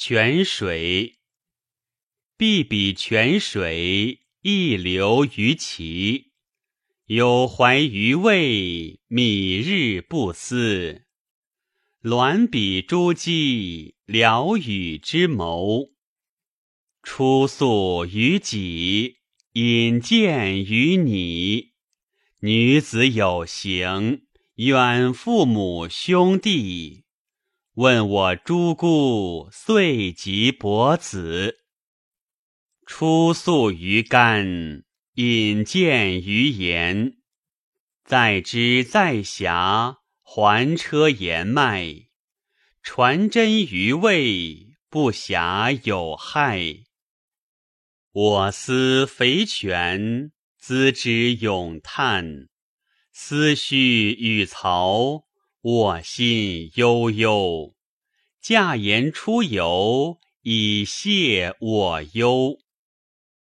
泉水，碧比泉水，溢流于其。有怀于味，米日不思。鸾比珠玑，聊与之谋。出宿于己，引荐于你。女子有行，远父母兄弟。问我诸姑，遂及伯子。出宿于干，引荐于言。在之在遐，还车言迈。传真于胃，不暇有害。我思肥泉，资之咏叹。思绪与曹，我心悠悠。驾言出游，以谢我忧。